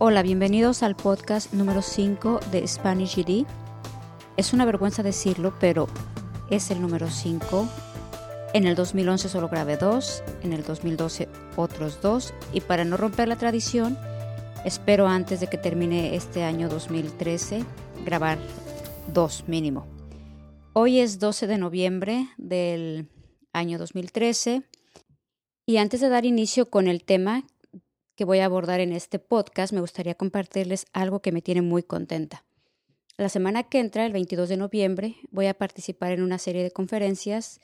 Hola, bienvenidos al podcast número 5 de Spanish GD. Es una vergüenza decirlo, pero es el número 5. En el 2011 solo grabé dos, en el 2012 otros dos, y para no romper la tradición, espero antes de que termine este año 2013 grabar dos mínimo. Hoy es 12 de noviembre del año 2013 y antes de dar inicio con el tema que voy a abordar en este podcast, me gustaría compartirles algo que me tiene muy contenta. La semana que entra, el 22 de noviembre, voy a participar en una serie de conferencias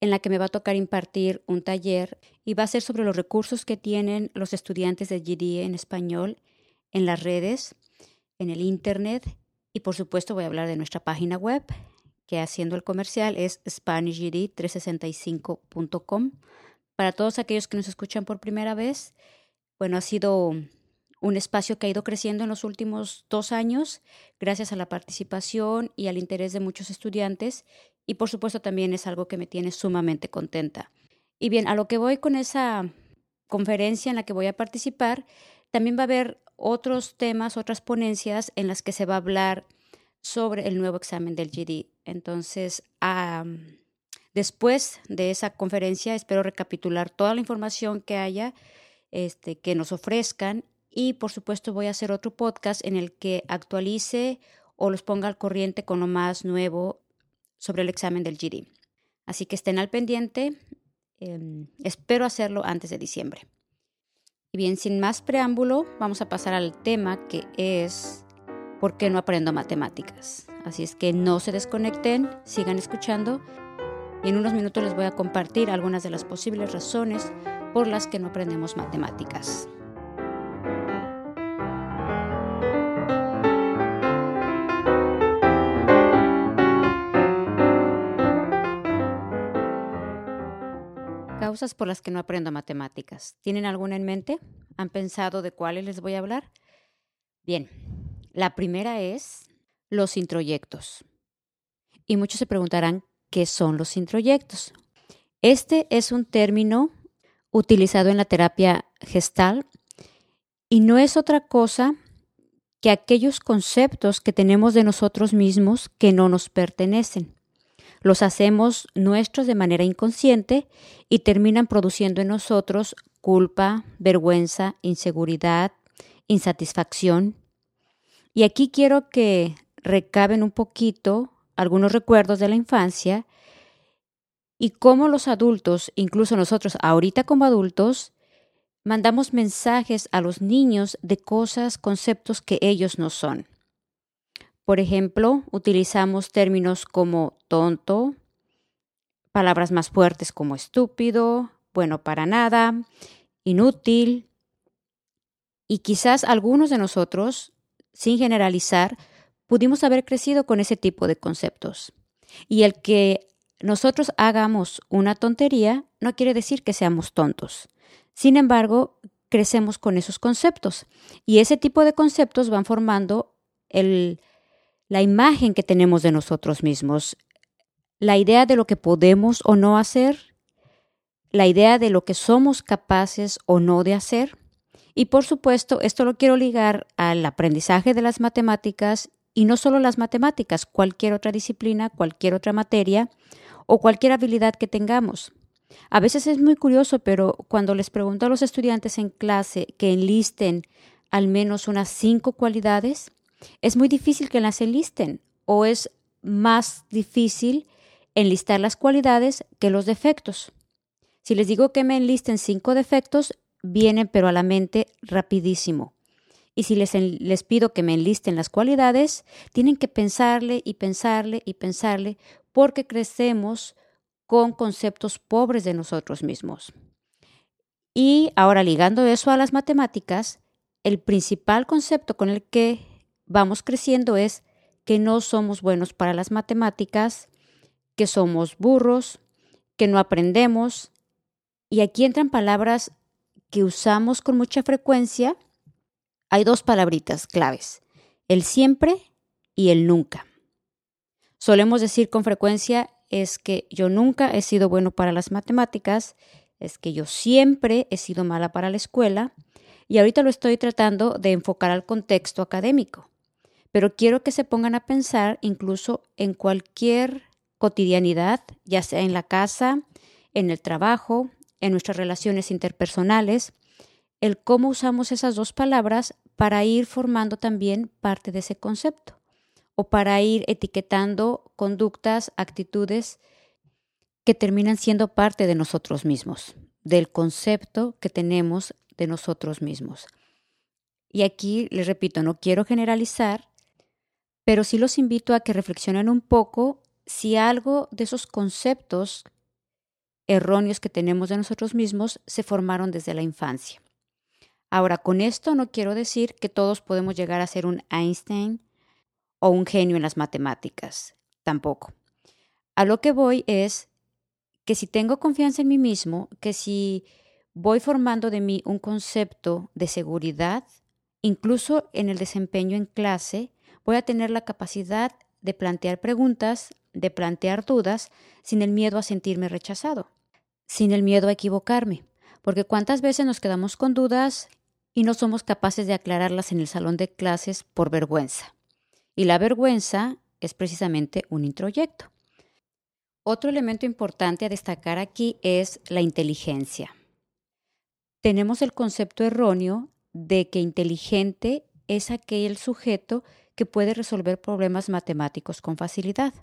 en la que me va a tocar impartir un taller y va a ser sobre los recursos que tienen los estudiantes de GD en español en las redes, en el Internet y por supuesto voy a hablar de nuestra página web que haciendo el comercial es SpanishGD365.com. Para todos aquellos que nos escuchan por primera vez, bueno, ha sido un espacio que ha ido creciendo en los últimos dos años gracias a la participación y al interés de muchos estudiantes y por supuesto también es algo que me tiene sumamente contenta. Y bien, a lo que voy con esa conferencia en la que voy a participar, también va a haber otros temas, otras ponencias en las que se va a hablar sobre el nuevo examen del GD. Entonces, después de esa conferencia, espero recapitular toda la información que haya, este, que nos ofrezcan y, por supuesto, voy a hacer otro podcast en el que actualice o los ponga al corriente con lo más nuevo sobre el examen del GD. Así que estén al pendiente. Em, espero hacerlo antes de diciembre. Y bien, sin más preámbulo, vamos a pasar al tema que es ¿por qué no aprendo matemáticas? Así es que no se desconecten, sigan escuchando y en unos minutos les voy a compartir algunas de las posibles razones por las que no aprendemos matemáticas. Causas por las que no aprendo matemáticas. ¿Tienen alguna en mente? ¿Han pensado de cuáles les voy a hablar? Bien, la primera es los introyectos. Y muchos se preguntarán qué son los introyectos. Este es un término utilizado en la terapia gestal y no es otra cosa que aquellos conceptos que tenemos de nosotros mismos que no nos pertenecen. Los hacemos nuestros de manera inconsciente y terminan produciendo en nosotros culpa, vergüenza, inseguridad, insatisfacción, y aquí quiero que recaben un poquito algunos recuerdos de la infancia y cómo los adultos, incluso nosotros ahorita como adultos, mandamos mensajes a los niños de cosas, conceptos que ellos no son. Por ejemplo, utilizamos términos como tonto, palabras más fuertes como estúpido, bueno para nada, inútil, y quizás algunos de nosotros sin generalizar, pudimos haber crecido con ese tipo de conceptos. Y el que nosotros hagamos una tontería no quiere decir que seamos tontos. Sin embargo, crecemos con esos conceptos. Y ese tipo de conceptos van formando la imagen que tenemos de nosotros mismos, la idea de lo que podemos o no hacer, la idea de lo que somos capaces o no de hacer. Y por supuesto, esto lo quiero ligar al aprendizaje de las matemáticas y no solo las matemáticas, cualquier otra disciplina, cualquier otra materia o cualquier habilidad que tengamos. A veces es muy curioso, pero cuando les pregunto a los estudiantes en clase que enlisten al menos unas cinco cualidades, es muy difícil que las enlisten o es más difícil enlistar las cualidades que los defectos. Si les digo que me enlisten cinco defectos, vienen pero a la mente rapidísimo. Y si les, les pido que me enlisten las cualidades, tienen que pensarle y pensarle y pensarle porque crecemos con conceptos pobres de nosotros mismos. Y ahora ligando eso a las matemáticas, el principal concepto con el que vamos creciendo es que no somos buenos para las matemáticas, que somos burros, que no aprendemos. Y aquí entran palabras que usamos con mucha frecuencia, hay dos palabritas claves, el siempre y el nunca. Solemos decir con frecuencia es que yo nunca he sido bueno para las matemáticas, es que yo siempre he sido mala para la escuela, Y ahorita lo estoy tratando de enfocar al contexto académico, pero quiero que se pongan a pensar incluso en cualquier cotidianidad, ya sea en la casa, en el trabajo, en nuestras relaciones interpersonales, el cómo usamos esas dos palabras para ir formando también parte de ese concepto o para ir etiquetando conductas, actitudes que terminan siendo parte de nosotros mismos, del concepto que tenemos de nosotros mismos. Y aquí les repito, no quiero generalizar, pero sí los invito a que reflexionen un poco si algo de esos conceptos erróneos que tenemos de nosotros mismos se formaron desde la infancia. Ahora, con esto no quiero decir que todos podemos llegar a ser un Einstein o un genio en las matemáticas, tampoco. A lo que voy es que si tengo confianza en mí mismo, que si voy formando de mí un concepto de seguridad, incluso en el desempeño en clase, voy a tener la capacidad de plantear preguntas, de plantear dudas, sin el miedo a sentirme rechazado, sin el miedo a equivocarme, porque cuántas veces nos quedamos con dudas y no somos capaces de aclararlas en el salón de clases por vergüenza. Y la vergüenza es precisamente un introyecto. Otro elemento importante a destacar aquí es la inteligencia. Tenemos el concepto erróneo de que inteligente es aquel sujeto que puede resolver problemas matemáticos con facilidad.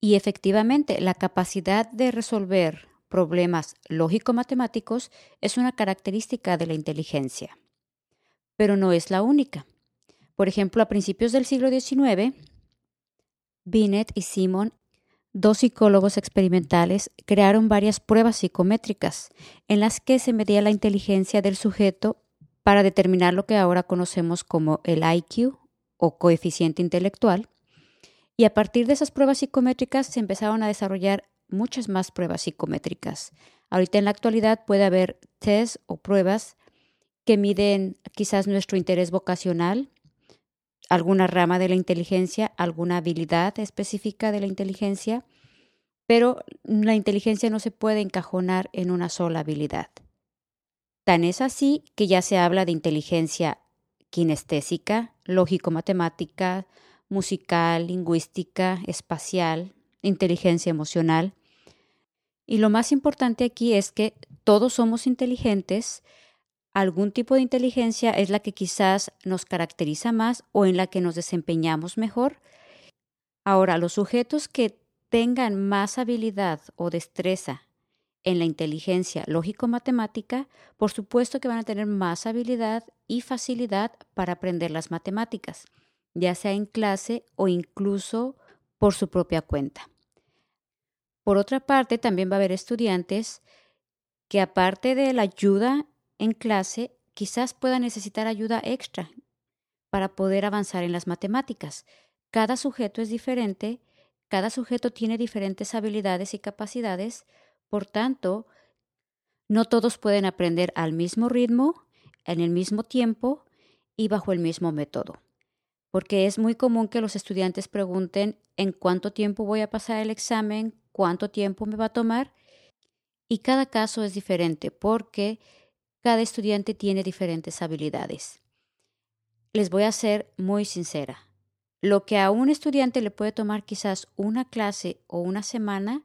Y efectivamente, la capacidad de resolver problemas lógico-matemáticos es una característica de la inteligencia, pero no es la única. Por ejemplo, a principios del siglo XIX, Binet y Simon dos psicólogos experimentales crearon varias pruebas psicométricas en las que se medía la inteligencia del sujeto para determinar lo que ahora conocemos como el IQ o coeficiente intelectual. Y a partir de esas pruebas psicométricas se empezaron a desarrollar muchas más pruebas psicométricas. Ahorita en la actualidad puede haber test o pruebas que miden quizás nuestro interés vocacional, alguna rama de la inteligencia, alguna habilidad específica de la inteligencia, pero la inteligencia no se puede encajonar en una sola habilidad. Tan es así que ya se habla de inteligencia kinestésica, lógico-matemática, musical, lingüística, espacial, inteligencia emocional. Y lo más importante aquí es que todos somos inteligentes, algún tipo de inteligencia es la que quizás nos caracteriza más o en la que nos desempeñamos mejor. Ahora, los sujetos que tengan más habilidad o destreza en la inteligencia lógico-matemática, por supuesto que van a tener más habilidad y facilidad para aprender las matemáticas, ya sea en clase o incluso por su propia cuenta. Por otra parte, también va a haber estudiantes que aparte de la ayuda en clase quizás pueda necesitar ayuda extra para poder avanzar en las matemáticas. Cada sujeto es diferente, cada sujeto tiene diferentes habilidades y capacidades, por tanto, no todos pueden aprender al mismo ritmo, en el mismo tiempo y bajo el mismo método. Porque es muy común que los estudiantes pregunten en cuánto tiempo voy a pasar el examen, cuánto tiempo me va a tomar. Y cada caso es diferente porque cada estudiante tiene diferentes habilidades. Les voy a ser muy sincera. Lo que a un estudiante le puede tomar quizás una clase o una semana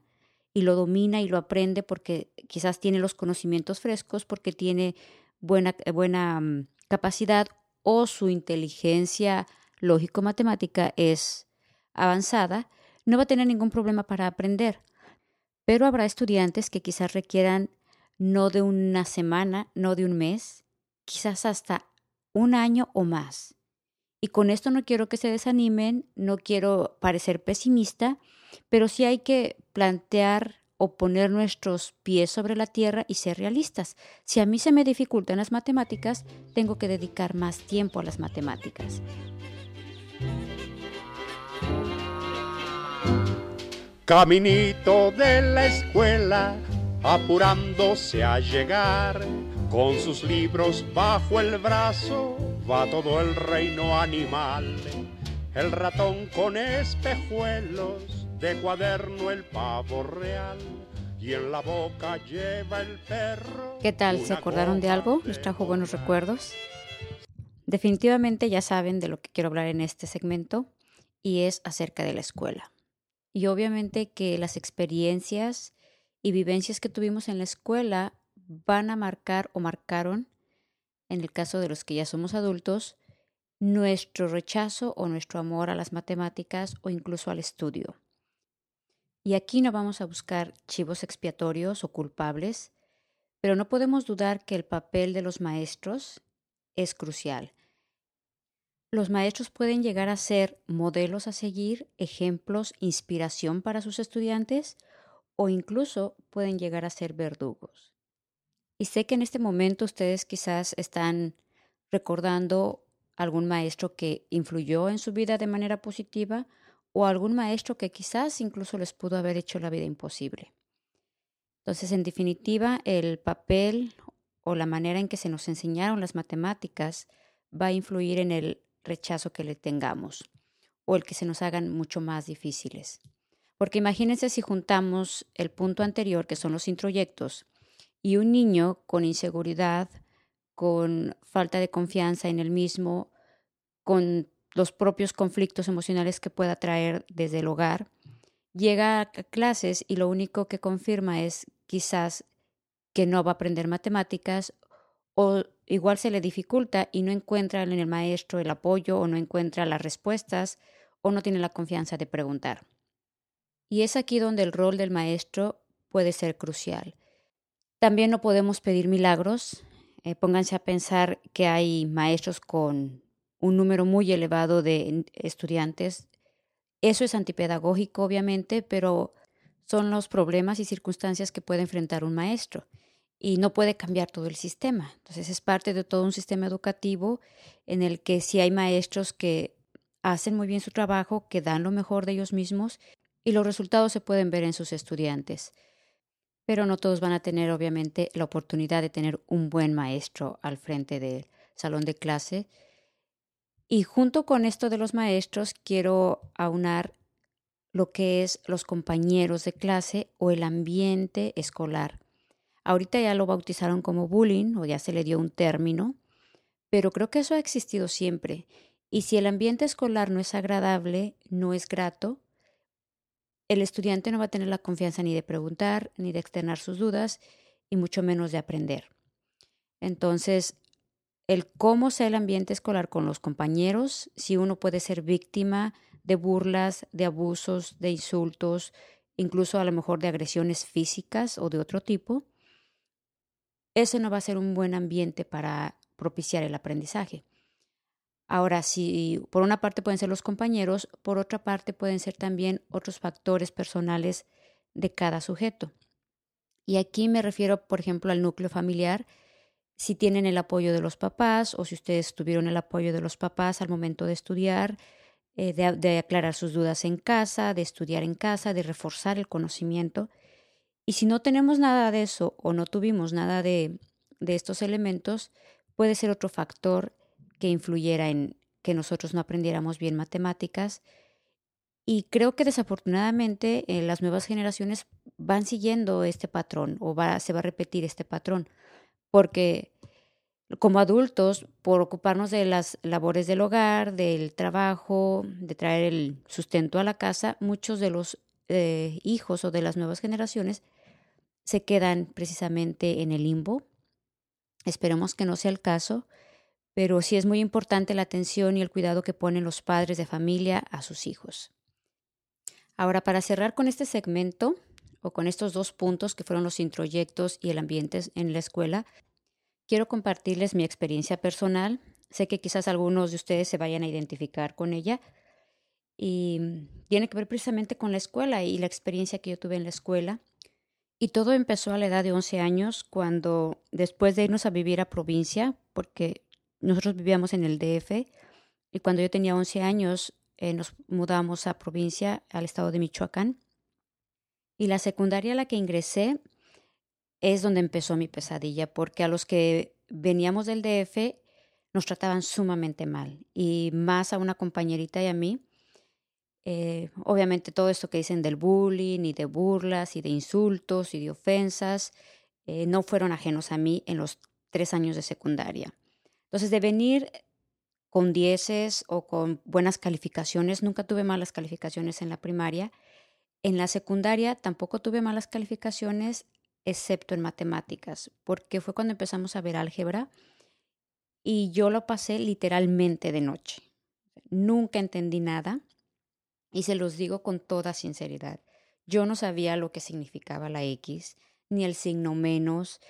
y lo domina y lo aprende porque quizás tiene los conocimientos frescos, porque tiene buena, buena mm, capacidad o su inteligencia lógico-matemática es avanzada, no va a tener ningún problema para aprender. Pero habrá estudiantes que quizás requieran no de una semana, no de un mes, quizás hasta un año o más. Y con esto no quiero que se desanimen, no quiero parecer pesimista, pero sí hay que plantear o poner nuestros pies sobre la tierra y ser realistas. Si a mí se me dificultan las matemáticas, tengo que dedicar más tiempo a las matemáticas. Caminito de la escuela apurándose a llegar, con sus libros bajo el brazo, va todo el reino animal. El ratón con espejuelos, de cuaderno el pavo real, y en la boca lleva el perro. ¿Qué tal? ¿Se acordaron de algo? ¿Les trajo buenos recuerdos? Definitivamente ya saben de lo que quiero hablar en este segmento y es acerca de la escuela. Y obviamente que las experiencias y vivencias que tuvimos en la escuela van a marcar o marcaron, en el caso de los que ya somos adultos, nuestro rechazo o nuestro amor a las matemáticas o incluso al estudio. Y aquí no vamos a buscar chivos expiatorios o culpables, pero no podemos dudar que el papel de los maestros es crucial. Los maestros pueden llegar a ser modelos a seguir, ejemplos, inspiración para sus estudiantes o incluso pueden llegar a ser verdugos. Y sé que en este momento ustedes quizás están recordando algún maestro que influyó en su vida de manera positiva o algún maestro que quizás incluso les pudo haber hecho la vida imposible. Entonces, en definitiva, el papel o la manera en que se nos enseñaron las matemáticas va a influir en el rechazo que le tengamos o el que se nos hagan mucho más difíciles. Porque imagínense si juntamos el punto anterior, que son los introyectos, y un niño con inseguridad, con falta de confianza en el mismo, con los propios conflictos emocionales que pueda traer desde el hogar, llega a clases y lo único que confirma es quizás que no va a aprender matemáticas o igual se le dificulta y no encuentra en el maestro el apoyo o no encuentra las respuestas o no tiene la confianza de preguntar. Y es aquí donde el rol del maestro puede ser crucial. También no podemos pedir milagros, eh, pónganse a pensar que hay maestros con un número muy elevado de estudiantes. Eso es antipedagógico, obviamente, pero son los problemas y circunstancias que puede enfrentar un maestro y no puede cambiar todo el sistema. Entonces es parte de todo un sistema educativo en el que si hay maestros que hacen muy bien su trabajo, que dan lo mejor de ellos mismos y los resultados se pueden ver en sus estudiantes pero no todos van a tener obviamente la oportunidad de tener un buen maestro al frente del salón de clase. Y junto con esto de los maestros, quiero aunar lo que es los compañeros de clase o el ambiente escolar. Ahorita ya lo bautizaron como bullying o ya se le dio un término, pero creo que eso ha existido siempre. Y si el ambiente escolar no es agradable, no es grato, el estudiante no va a tener la confianza ni de preguntar, ni de externar sus dudas, y mucho menos de aprender. Entonces, el cómo sea el ambiente escolar con los compañeros, si uno puede ser víctima de burlas, de abusos, de insultos, incluso a lo mejor de agresiones físicas o de otro tipo, ese no va a ser un buen ambiente para propiciar el aprendizaje. Ahora, si por una parte pueden ser los compañeros, por otra parte pueden ser también otros factores personales de cada sujeto. Y aquí me refiero, por ejemplo, al núcleo familiar, si tienen el apoyo de los papás o si ustedes tuvieron el apoyo de los papás al momento de estudiar, eh, de, aclarar sus dudas en casa, de estudiar en casa, de reforzar el conocimiento. Y si no tenemos nada de eso o no tuvimos nada de, de estos elementos, puede ser otro factor que influyera en que nosotros no aprendiéramos bien matemáticas. Y creo que desafortunadamente eh, las nuevas generaciones van siguiendo este patrón o se va a repetir este patrón, porque como adultos, por ocuparnos de las labores del hogar, del trabajo, de traer el sustento a la casa, muchos de los eh, hijos o de las nuevas generaciones se quedan precisamente en el limbo. Esperemos que no sea el caso pero sí es muy importante la atención y el cuidado que ponen los padres de familia a sus hijos. Ahora, para cerrar con este segmento, o con estos dos puntos que fueron los introyectos y el ambiente en la escuela, quiero compartirles mi experiencia personal. Sé que quizás algunos de ustedes se vayan a identificar con ella y tiene que ver precisamente con la escuela y la experiencia que yo tuve en la escuela. Y todo empezó a la edad de 11 años, cuando después de irnos a vivir a provincia, porque nosotros vivíamos en el DF y cuando yo tenía 11 años eh, nos mudamos a provincia, al estado de Michoacán. Y la secundaria a la que ingresé es donde empezó mi pesadilla, porque a los que veníamos del DF nos trataban sumamente mal, y más a una compañerita y a mí. Eh, obviamente todo esto que dicen del bullying y de burlas y de insultos y de ofensas eh, no fueron ajenos a mí en los tres años de secundaria. Entonces, de venir con dieces o con buenas calificaciones, nunca tuve malas calificaciones en la primaria. En la secundaria tampoco tuve malas calificaciones, excepto en matemáticas, porque fue cuando empezamos a ver álgebra y yo lo pasé literalmente de noche. Nunca entendí nada y se los digo con toda sinceridad. Yo no sabía lo que significaba la X, ni el signo menos.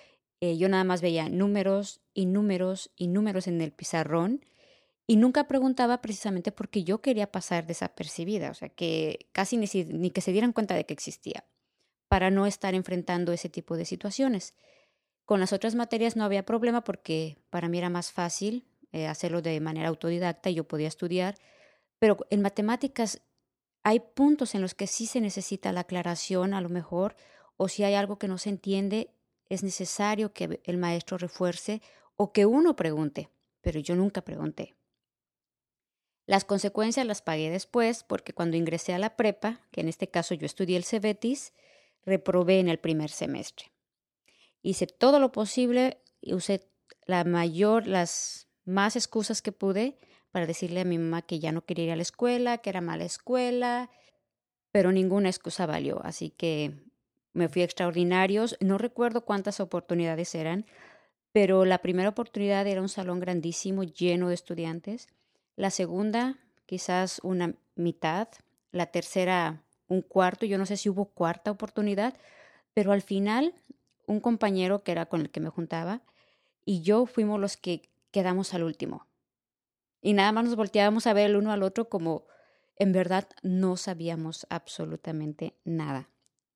Eh, yo nada más veía números y números y números en el pizarrón y nunca preguntaba precisamente porque yo quería pasar desapercibida, o sea, que casi ni, ni que se dieran cuenta de que existía, para no estar enfrentando ese tipo de situaciones. Con las otras materias no había problema porque para mí era más fácil eh, hacerlo de manera autodidacta y yo podía estudiar, pero en matemáticas hay puntos en los que sí se necesita la aclaración a lo mejor o si hay algo que no se entiende, es necesario que el maestro refuerce o que uno pregunte, pero yo nunca pregunté. Las consecuencias las pagué después porque cuando ingresé a la prepa, que en este caso yo estudié el Cebetis, reprobé en el primer semestre. Hice todo lo posible y usé la mayor, las más excusas que pude para decirle a mi mamá que ya no quería ir a la escuela, que era mala escuela, pero ninguna excusa valió. Así que me fui a extraordinarios. No recuerdo cuántas oportunidades eran, pero la primera oportunidad era un salón grandísimo, lleno de estudiantes. La segunda, quizás una mitad. La tercera, un cuarto. Yo no sé si hubo cuarta oportunidad, pero al final, un compañero que era con el que me juntaba y yo fuimos los que quedamos al último. Y nada más nos volteábamos a ver el uno al otro como en verdad no sabíamos absolutamente nada.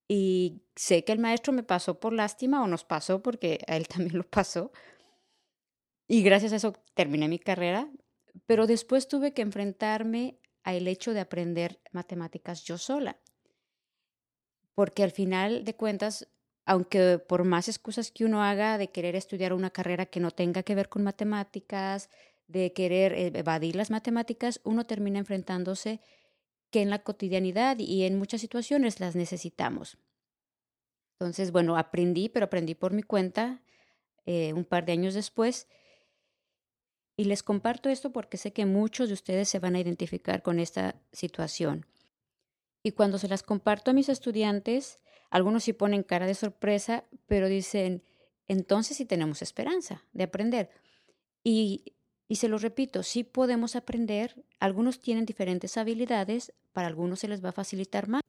Y sé que el maestro me pasó por lástima o nos pasó porque a él también lo pasó. Y gracias a eso terminé mi carrera, pero después tuve que enfrentarme al hecho de aprender matemáticas yo sola. Porque al final de cuentas, aunque por más excusas que uno haga de querer estudiar una carrera que no tenga que ver con matemáticas, de querer e-, evadir las matemáticas, uno termina enfrentándose que en la cotidianidad y en muchas situaciones las necesitamos. Entonces, bueno, aprendí, pero aprendí por mi cuenta eh, un par de años después. Y les comparto esto porque sé que muchos de ustedes se van a identificar con esta situación. Y cuando se las comparto a mis estudiantes, algunos sí ponen cara de sorpresa, pero dicen, entonces sí tenemos esperanza de aprender. Y y se lo repito, sí podemos aprender, algunos tienen diferentes habilidades, para algunos se les va a facilitar más.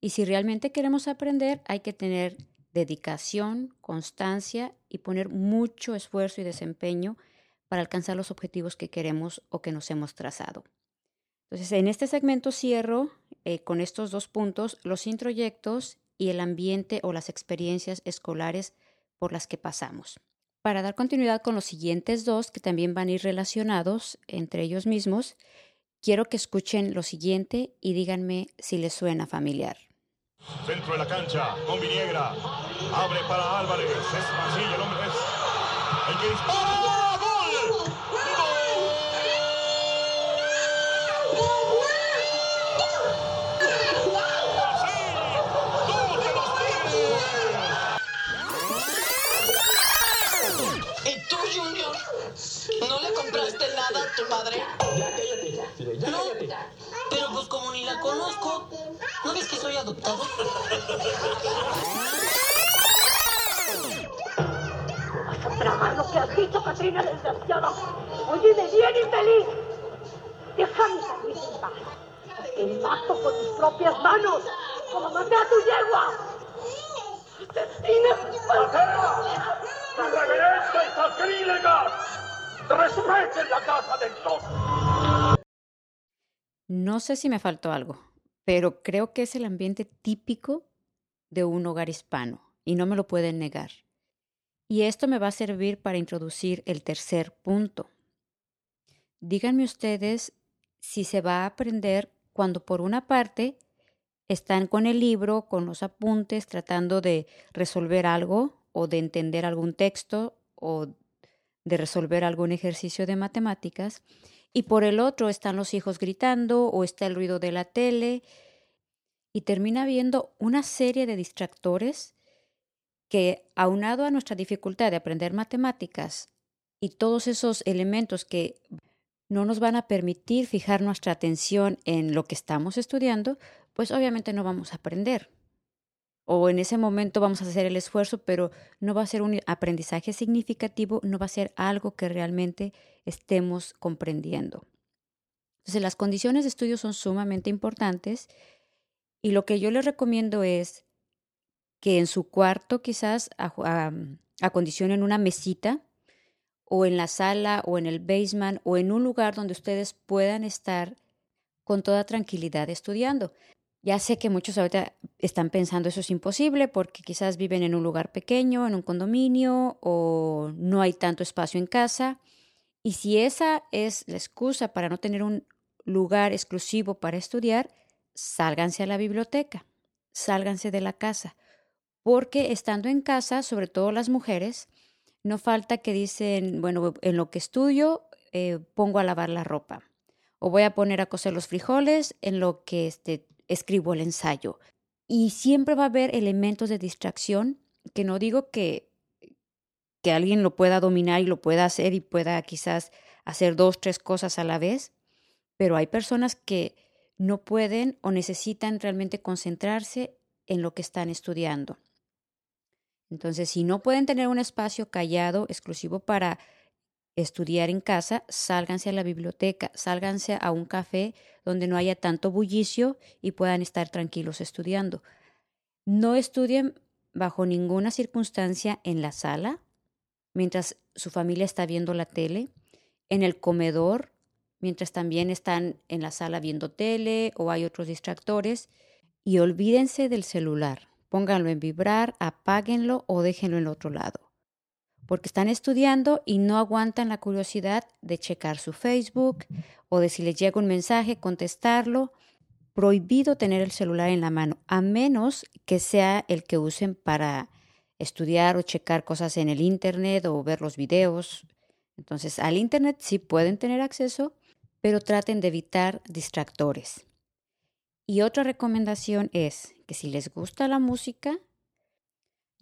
Y si realmente queremos aprender, hay que tener dedicación, constancia y poner mucho esfuerzo y desempeño para alcanzar los objetivos que queremos o que nos hemos trazado. Entonces, en este segmento cierro eh, con estos dos puntos, los introyectos y el ambiente o las experiencias escolares por las que pasamos. Para dar continuidad con los siguientes dos, que también van a ir relacionados entre ellos mismos, quiero que escuchen lo siguiente y díganme si les suena familiar. Centro de la cancha, con Viniegra. Abre para Álvarez. Es el hombre es el que dispara. Tu madre? Ya, cállate, ya. no, pero pues como ni la conozco, ¿no ves que soy adoptado? Vas a tragar lo que has dicho, Katrina, desgraciada. Oye, de bien infeliz. Déjame salir en paz. Te mato con mis propias manos, como maté a tu yegua. ¡Asesina! ¡Altera! ¡Tu reverencia y sacrílega! ¡Respeten la casa sol! No sé si me faltó algo, pero creo que es el ambiente típico de un hogar hispano y no me lo pueden negar. Y esto me va a servir para introducir el tercer punto. Díganme ustedes si se va a aprender cuando por una parte están con el libro, con los apuntes, tratando de resolver algo o de entender algún texto o de resolver algún ejercicio de matemáticas y por el otro están los hijos gritando o está el ruido de la tele y termina viendo una serie de distractores que, aunado a nuestra dificultad de aprender matemáticas y todos esos elementos que no nos van a permitir fijar nuestra atención en lo que estamos estudiando, pues obviamente no vamos a aprender. O en ese momento vamos a hacer el esfuerzo, pero no va a ser un aprendizaje significativo, no va a ser algo que realmente estemos comprendiendo. Entonces, las condiciones de estudio son sumamente importantes y lo que yo les recomiendo es que en su cuarto quizás acondicionen una mesita o en la sala o en el basement o en un lugar donde ustedes puedan estar con toda tranquilidad estudiando. Ya sé que muchos ahorita están pensando eso es imposible porque quizás viven en un lugar pequeño, en un condominio o no hay tanto espacio en casa. Y si esa es la excusa para no tener un lugar exclusivo para estudiar, sálganse a la biblioteca, sálganse de la casa. Porque estando en casa, sobre todo las mujeres, no falta que dicen, bueno, en lo que estudio eh, pongo a lavar la ropa o voy a poner a cocer los frijoles en lo que este, escribo el ensayo. Y siempre va a haber elementos de distracción que no digo que, que alguien lo pueda dominar y lo pueda hacer y pueda quizás hacer dos, tres cosas a la vez, pero hay personas que no pueden o necesitan realmente concentrarse en lo que están estudiando. Entonces, si no pueden tener un espacio callado exclusivo para estudiar en casa, sálganse a la biblioteca, sálganse a un café donde no haya tanto bullicio y puedan estar tranquilos estudiando. No estudien bajo ninguna circunstancia en la sala, mientras su familia está viendo la tele, en el comedor, mientras también están en la sala viendo tele o hay otros distractores, y olvídense del celular. Pónganlo en vibrar, apáguenlo o déjenlo en otro lado. Porque están estudiando y no aguantan la curiosidad de checar su Facebook o de si les llega un mensaje, contestarlo. Prohibido tener el celular en la mano, a menos que sea el que usen para estudiar o checar cosas en el Internet o ver los videos. Entonces, al Internet sí pueden tener acceso, pero traten de evitar distractores. Y otra recomendación es que si les gusta la música,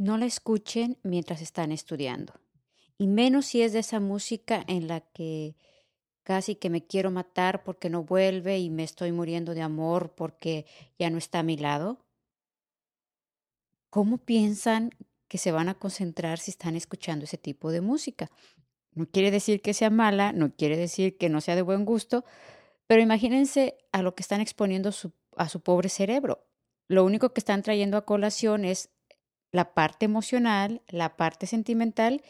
no la escuchen mientras están estudiando. Y menos si es de esa música en la que casi que me quiero matar porque no vuelve y me estoy muriendo de amor porque ya no está a mi lado. ¿Cómo piensan que se van a concentrar si están escuchando ese tipo de música? No quiere decir que sea mala, no quiere decir que no sea de buen gusto, pero imagínense a lo que están exponiendo a su pobre cerebro. Lo único que están trayendo a colación es la parte emocional, la parte sentimental.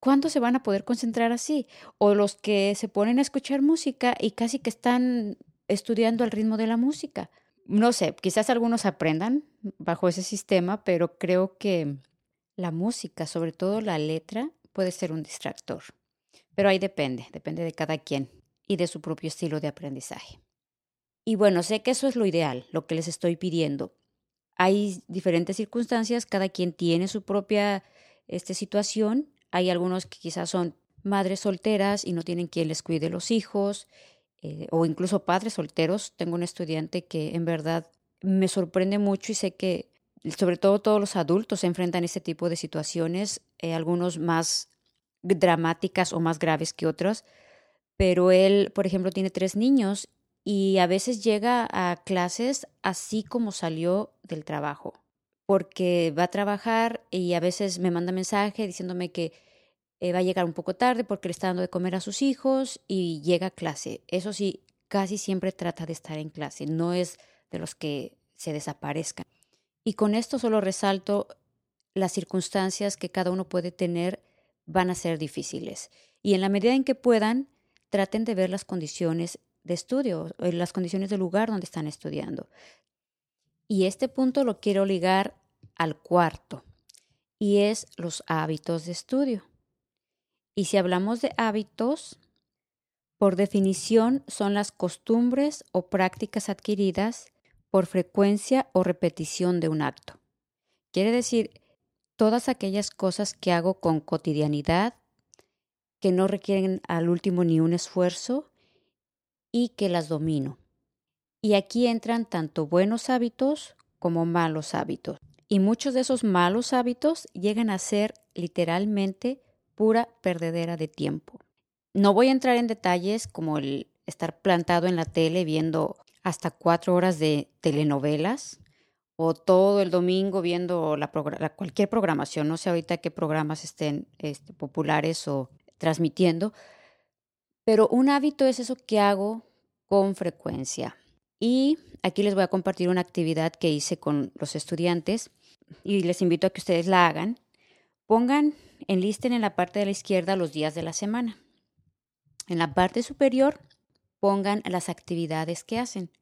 ¿Cuándo se van a poder concentrar así? O los que se ponen a escuchar música y casi que están estudiando el ritmo de la música. No sé, quizás algunos aprendan bajo ese sistema, pero creo que la música, sobre todo la letra, puede ser un distractor. Pero ahí depende, depende de cada quien y de su propio estilo de aprendizaje. Y bueno, sé que eso es lo ideal, lo que les estoy pidiendo. Hay diferentes circunstancias, cada quien tiene su propia este, situación. Hay algunos que quizás son madres solteras y no tienen quien les cuide los hijos, eh, o incluso padres solteros. Tengo un estudiante que en verdad me sorprende mucho y sé que sobre todo todos los adultos se enfrentan a este tipo de situaciones, eh, algunos más dramáticas o más graves que otros, pero él, por ejemplo, tiene tres niños y a veces llega a clases así como salió del trabajo, porque va a trabajar y a veces me manda mensaje diciéndome que eh, va a llegar un poco tarde porque le está dando de comer a sus hijos y llega a clase. Eso sí, casi siempre trata de estar en clase, no es de los que se desaparezcan. Y con esto solo resalto las circunstancias que cada uno puede tener van a ser difíciles. Y en la medida en que puedan, traten de ver las condiciones de estudio, en las condiciones del lugar donde están estudiando. Y este punto lo quiero ligar al cuarto, y es los hábitos de estudio. Y si hablamos de hábitos, por definición son las costumbres o prácticas adquiridas por frecuencia o repetición de un acto. Quiere decir, todas aquellas cosas que hago con cotidianidad, que no requieren al último ni un esfuerzo y que las domino. Y aquí entran tanto buenos hábitos como malos hábitos. Y muchos de esos malos hábitos llegan a ser literalmente pura perdedera de tiempo. No voy a entrar en detalles como el estar plantado en la tele viendo hasta cuatro horas de telenovelas o todo el domingo viendo la, cualquier programación. No sé ahorita qué programas estén este, populares o transmitiendo, pero un hábito es eso que hago con frecuencia. Y aquí les voy a compartir una actividad que hice con los estudiantes y les invito a que ustedes la hagan. Pongan, enlisten en la parte de la izquierda los días de la semana. En la parte superior pongan las actividades que hacen.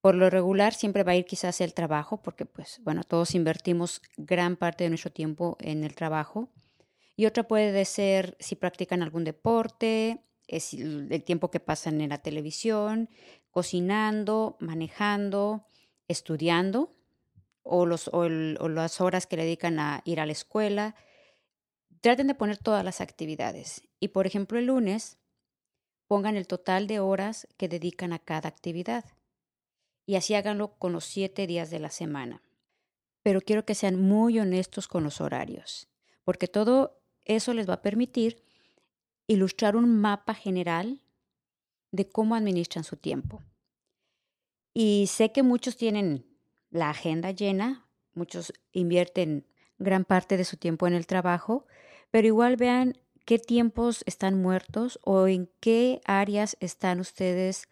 Por lo regular siempre va a ir quizás el trabajo, porque pues bueno, todos invertimos gran parte de nuestro tiempo en el trabajo. Y otra puede ser si practican algún deporte, es el tiempo que pasan en la televisión, cocinando, manejando, estudiando, o, los, o, las horas que dedican a ir a la escuela. Traten de poner todas las actividades. Y por ejemplo, el lunes pongan el total de horas que dedican a cada actividad. Y así háganlo con los siete días de la semana. Pero quiero que sean muy honestos con los horarios, porque todo eso les va a permitir ilustrar un mapa general de cómo administran su tiempo. Y sé que muchos tienen la agenda llena, muchos invierten gran parte de su tiempo en el trabajo, pero igual vean qué tiempos están muertos o en qué áreas están ustedes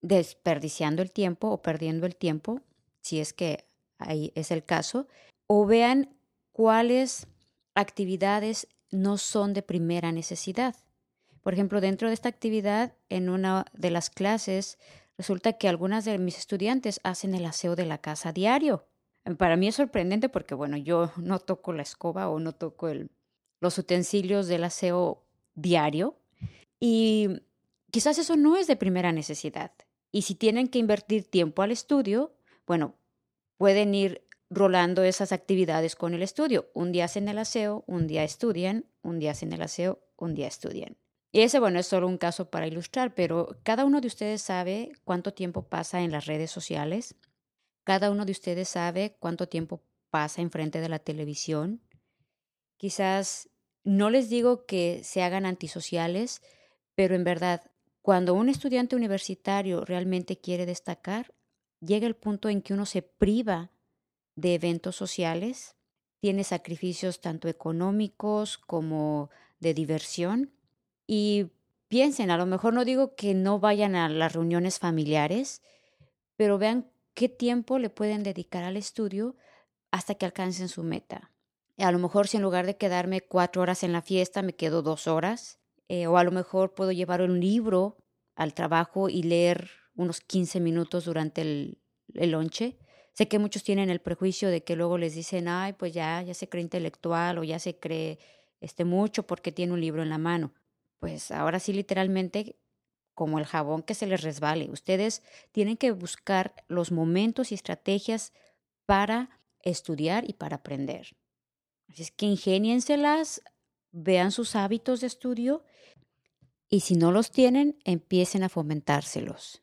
desperdiciando el tiempo o perdiendo el tiempo, si es que ahí es el caso, o vean cuáles actividades no son de primera necesidad. Por ejemplo, dentro de esta actividad, en una de las clases, resulta que algunas de mis estudiantes hacen el aseo de la casa diario. Para mí es sorprendente porque, bueno, yo no toco la escoba o no toco el, los utensilios del aseo diario y quizás eso no es de primera necesidad. Y si tienen que invertir tiempo al estudio, bueno, pueden ir rolando esas actividades con el estudio. Un día hacen el aseo, un día estudian, un día hacen el aseo, un día estudian. Y ese, bueno, es solo un caso para ilustrar, pero cada uno de ustedes sabe cuánto tiempo pasa en las redes sociales. Cada uno de ustedes sabe cuánto tiempo pasa enfrente de la televisión. Quizás no les digo que se hagan antisociales, pero en verdad, cuando un estudiante universitario realmente quiere destacar, llega el punto en que uno se priva de eventos sociales, tiene sacrificios tanto económicos como de diversión y piensen, a lo mejor no digo que no vayan a las reuniones familiares, pero vean qué tiempo le pueden dedicar al estudio hasta que alcancen su meta. A lo mejor si en lugar de quedarme cuatro horas en la fiesta, me quedo dos horas. Eh, o a lo mejor puedo llevar un libro al trabajo y leer unos 15 minutos durante el, el. Sé que muchos tienen el prejuicio de que luego les dicen, ay, pues ya, ya se cree intelectual o ya se cree este mucho porque tiene un libro en la mano pues ahora sí literalmente como el jabón que se les resbale. Ustedes tienen que buscar los momentos y estrategias para estudiar y para aprender. Así es que ingenienselas, vean sus hábitos de estudio y si no los tienen, empiecen a fomentárselos.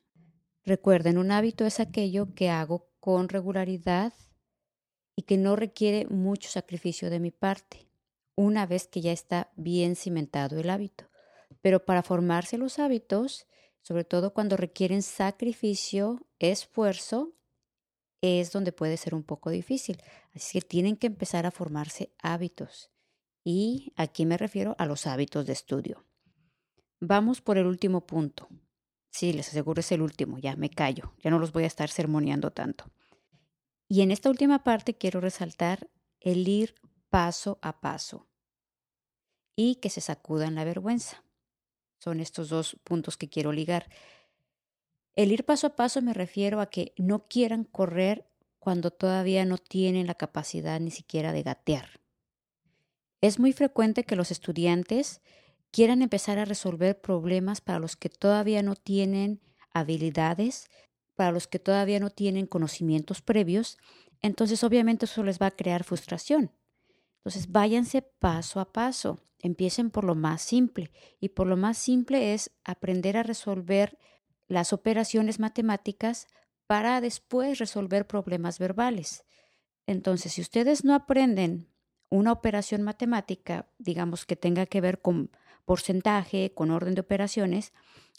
Recuerden, un hábito es aquello que hago con regularidad y que no requiere mucho sacrificio de mi parte, una vez que ya está bien cimentado el hábito. Pero para formarse los hábitos, sobre todo cuando requieren sacrificio, esfuerzo, es donde puede ser un poco difícil. Así que tienen que empezar a formarse hábitos. Y aquí me refiero a los hábitos de estudio. Vamos por el último punto. Sí, les aseguro es el último, ya me callo, ya no los voy a estar sermoneando tanto. Y en esta última parte quiero resaltar el ir paso a paso y que se sacudan la vergüenza. Son estos dos puntos que quiero ligar. El ir paso a paso me refiero a que no quieran correr cuando todavía no tienen la capacidad ni siquiera de gatear. Es muy frecuente que los estudiantes quieran empezar a resolver problemas para los que todavía no tienen habilidades, para los que todavía no tienen conocimientos previos, entonces obviamente eso les va a crear frustración. Entonces váyanse paso a paso. Empiecen por lo más simple y por lo más simple es aprender a resolver las operaciones matemáticas para después resolver problemas verbales. Entonces, si ustedes no aprenden una operación matemática, digamos que tenga que ver con porcentaje, con orden de operaciones,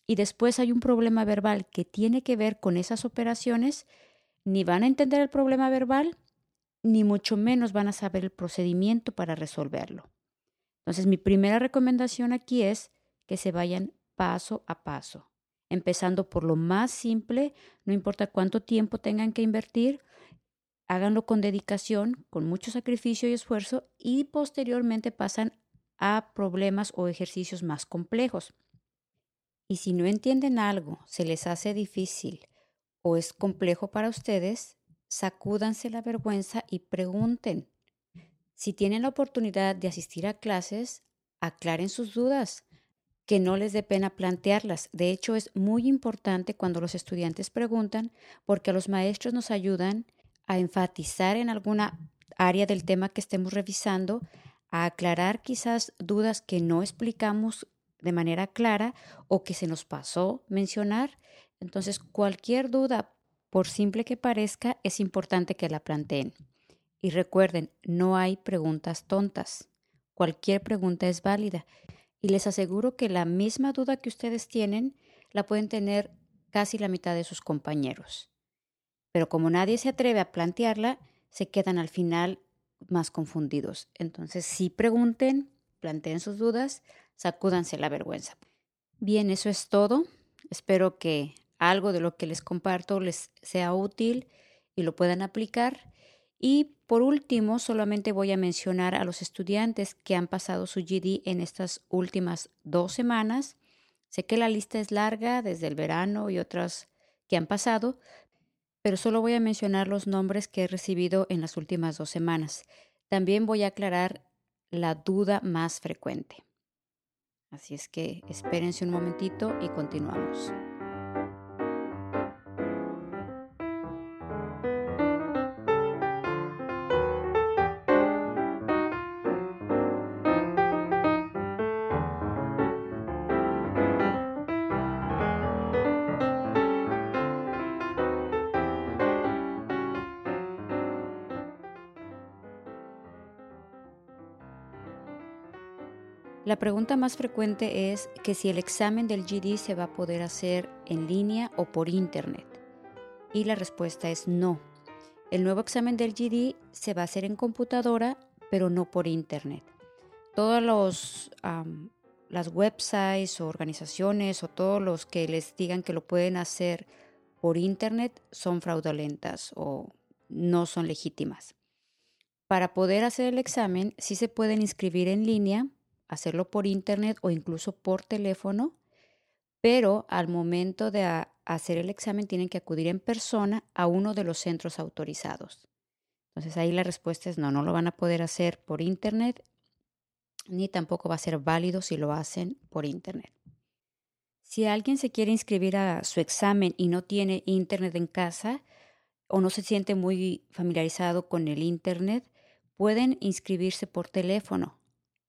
y después hay un problema verbal que tiene que ver con esas operaciones, ni van a entender el problema verbal, ni mucho menos van a saber el procedimiento para resolverlo. Entonces, mi primera recomendación aquí es que se vayan paso a paso, empezando por lo más simple, no importa cuánto tiempo tengan que invertir, háganlo con dedicación, con mucho sacrificio y esfuerzo y posteriormente pasan a problemas o ejercicios más complejos. Y si no entienden algo, se les hace difícil o es complejo para ustedes, sacúdanse la vergüenza y pregunten. Si tienen la oportunidad de asistir a clases, aclaren sus dudas, que no les dé pena plantearlas. De hecho, es muy importante cuando los estudiantes preguntan, porque los maestros nos ayudan a enfatizar en alguna área del tema que estemos revisando, a aclarar quizás dudas que no explicamos de manera clara o que se nos pasó mencionar. Entonces, cualquier duda, por simple que parezca, es importante que la planteen. Y recuerden, no hay preguntas tontas. Cualquier pregunta es válida. Y les aseguro que la misma duda que ustedes tienen la pueden tener casi la mitad de sus compañeros. Pero como nadie se atreve a plantearla, se quedan al final más confundidos. Entonces, si pregunten, planteen sus dudas, sacúdanse la vergüenza. Bien, eso es todo. Espero que algo de lo que les comparto les sea útil y lo puedan aplicar. Y por último, solamente voy a mencionar a los estudiantes que han pasado su GD en estas últimas dos semanas. Sé que la lista es larga desde el verano y otras que han pasado, pero solo voy a mencionar los nombres que he recibido en las últimas dos semanas. También voy a aclarar la duda más frecuente. Así es que espérense un momentito y continuamos. La pregunta más frecuente es que si el examen del GD se va a poder hacer en línea o por internet. Y la respuesta es no. El nuevo examen del GD se va a hacer en computadora, pero no por internet. Todos los las websites o organizaciones o todos los que les digan que lo pueden hacer por internet son fraudulentas o no son legítimas. Para poder hacer el examen, sí se pueden inscribir en línea hacerlo por internet o incluso por teléfono, pero al momento de hacer el examen tienen que acudir en persona a uno de los centros autorizados. Entonces ahí la respuesta es no, no lo van a poder hacer por internet, ni tampoco va a ser válido si lo hacen por internet. Si alguien se quiere inscribir a su examen y no tiene internet en casa o no se siente muy familiarizado con el internet, pueden inscribirse por teléfono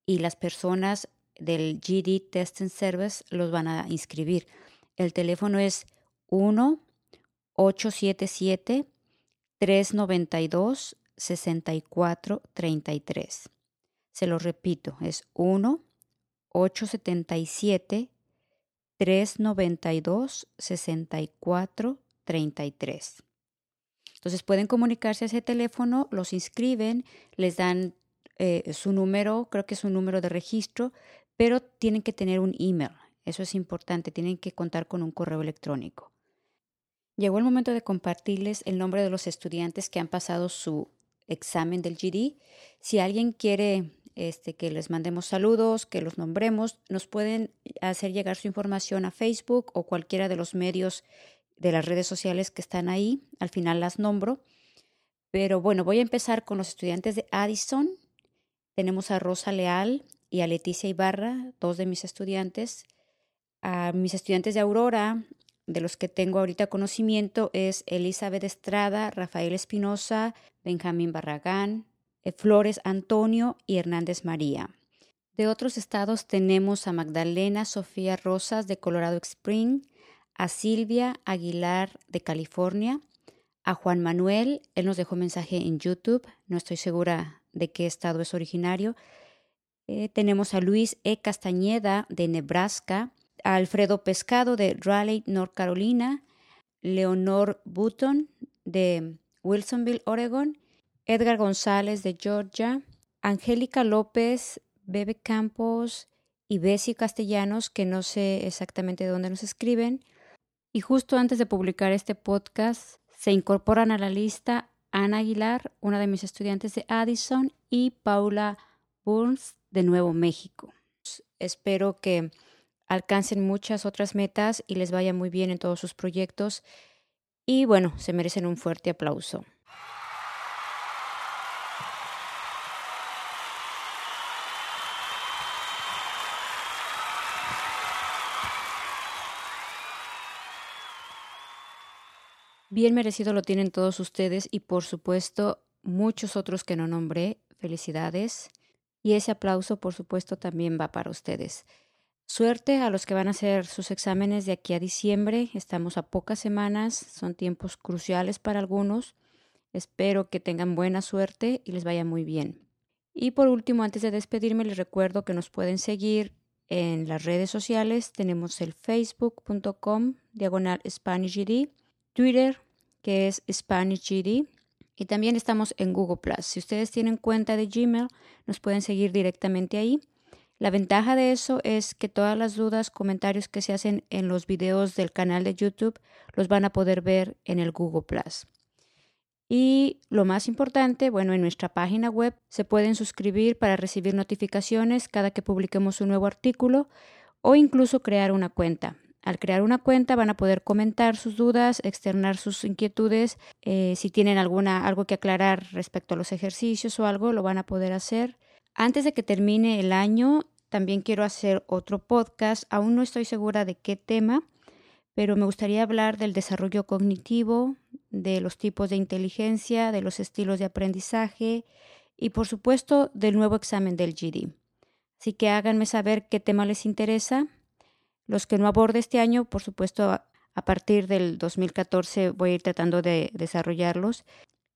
y las personas del GD Testing Service los van a inscribir. El teléfono es 1-877-392-6433. Se lo repito, es 1-877-392-6433. Entonces pueden comunicarse a ese teléfono, los inscriben, les dan eh, su número, creo que es un número de registro, pero tienen que tener un email. Eso es importante, tienen que contar con un correo electrónico. Llegó el momento de compartirles el nombre de los estudiantes que han pasado su examen del GD. Si alguien quiere este, que les mandemos saludos, que los nombremos, nos pueden hacer llegar su información a Facebook o cualquiera de los medios de las redes sociales que están ahí. Al final las nombro. Pero bueno, voy a empezar con los estudiantes de Addison. Tenemos a Rosa Leal y a Leticia Ibarra, dos de mis estudiantes. A mis estudiantes de Aurora, de los que tengo ahorita conocimiento, es Elizabeth Estrada, Rafael Espinosa, Benjamín Barragán, eh, Flores Antonio y Hernández María. De otros estados tenemos a Magdalena Sofía Rosas de Colorado Spring, a Silvia Aguilar de California, a Juan Manuel, él nos dejó mensaje en YouTube, no estoy segura de qué estado es originario. Eh, tenemos a Luis E. Castañeda de Nebraska, a Alfredo Pescado de Raleigh, North Carolina, Leonor Button de Wilsonville, Oregon, Edgar González de Georgia, Angélica López, Bebe Campos y Bessie Castellanos, que no sé exactamente de dónde nos escriben. Y justo antes de publicar este podcast, se incorporan a la lista Ana Aguilar, una de mis estudiantes de Addison, y Paula Burns de Nuevo México. Espero que alcancen muchas otras metas y les vaya muy bien en todos sus proyectos. Y bueno, se merecen un fuerte aplauso. Bien merecido lo tienen todos ustedes y por supuesto muchos otros que no nombré. Felicidades. Y ese aplauso por supuesto también va para ustedes. Suerte a los que van a hacer sus exámenes de aquí a diciembre. Estamos a pocas semanas, son tiempos cruciales para algunos. Espero que tengan buena suerte y les vaya muy bien. Y por último, antes de despedirme, les recuerdo que nos pueden seguir en las redes sociales. Tenemos el facebook.com diagonal SpanishGD, Twitter que es Spanish GD. Y también estamos en Google Plus. Si ustedes tienen cuenta de Gmail, nos pueden seguir directamente ahí. La ventaja de eso es que todas las dudas, comentarios que se hacen en los videos del canal de YouTube los van a poder ver en el Google Plus. Y lo más importante, bueno, en nuestra página web se pueden suscribir para recibir notificaciones cada que publiquemos un nuevo artículo o incluso crear una cuenta. Al crear una cuenta van a poder comentar sus dudas, externar sus inquietudes, eh, si tienen alguna, algo que aclarar respecto a los ejercicios o algo, lo van a poder hacer. Antes de que termine el año, también quiero hacer otro podcast. Aún no estoy segura de qué tema, pero me gustaría hablar del desarrollo cognitivo, de los tipos de inteligencia, de los estilos de aprendizaje y por supuesto del nuevo examen del GD. Así que háganme saber qué tema les interesa los que no aborde este año, por supuesto, a, partir del 2014 voy a ir tratando de desarrollarlos.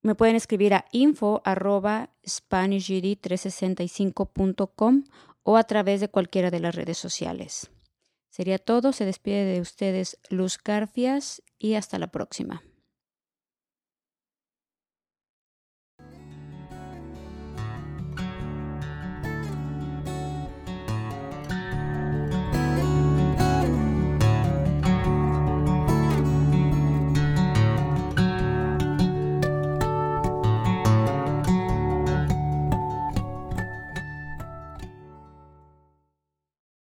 Me pueden escribir a info 365.com o a través de cualquiera de las redes sociales. Sería todo. Se despide de ustedes Luz Garfias y hasta la próxima.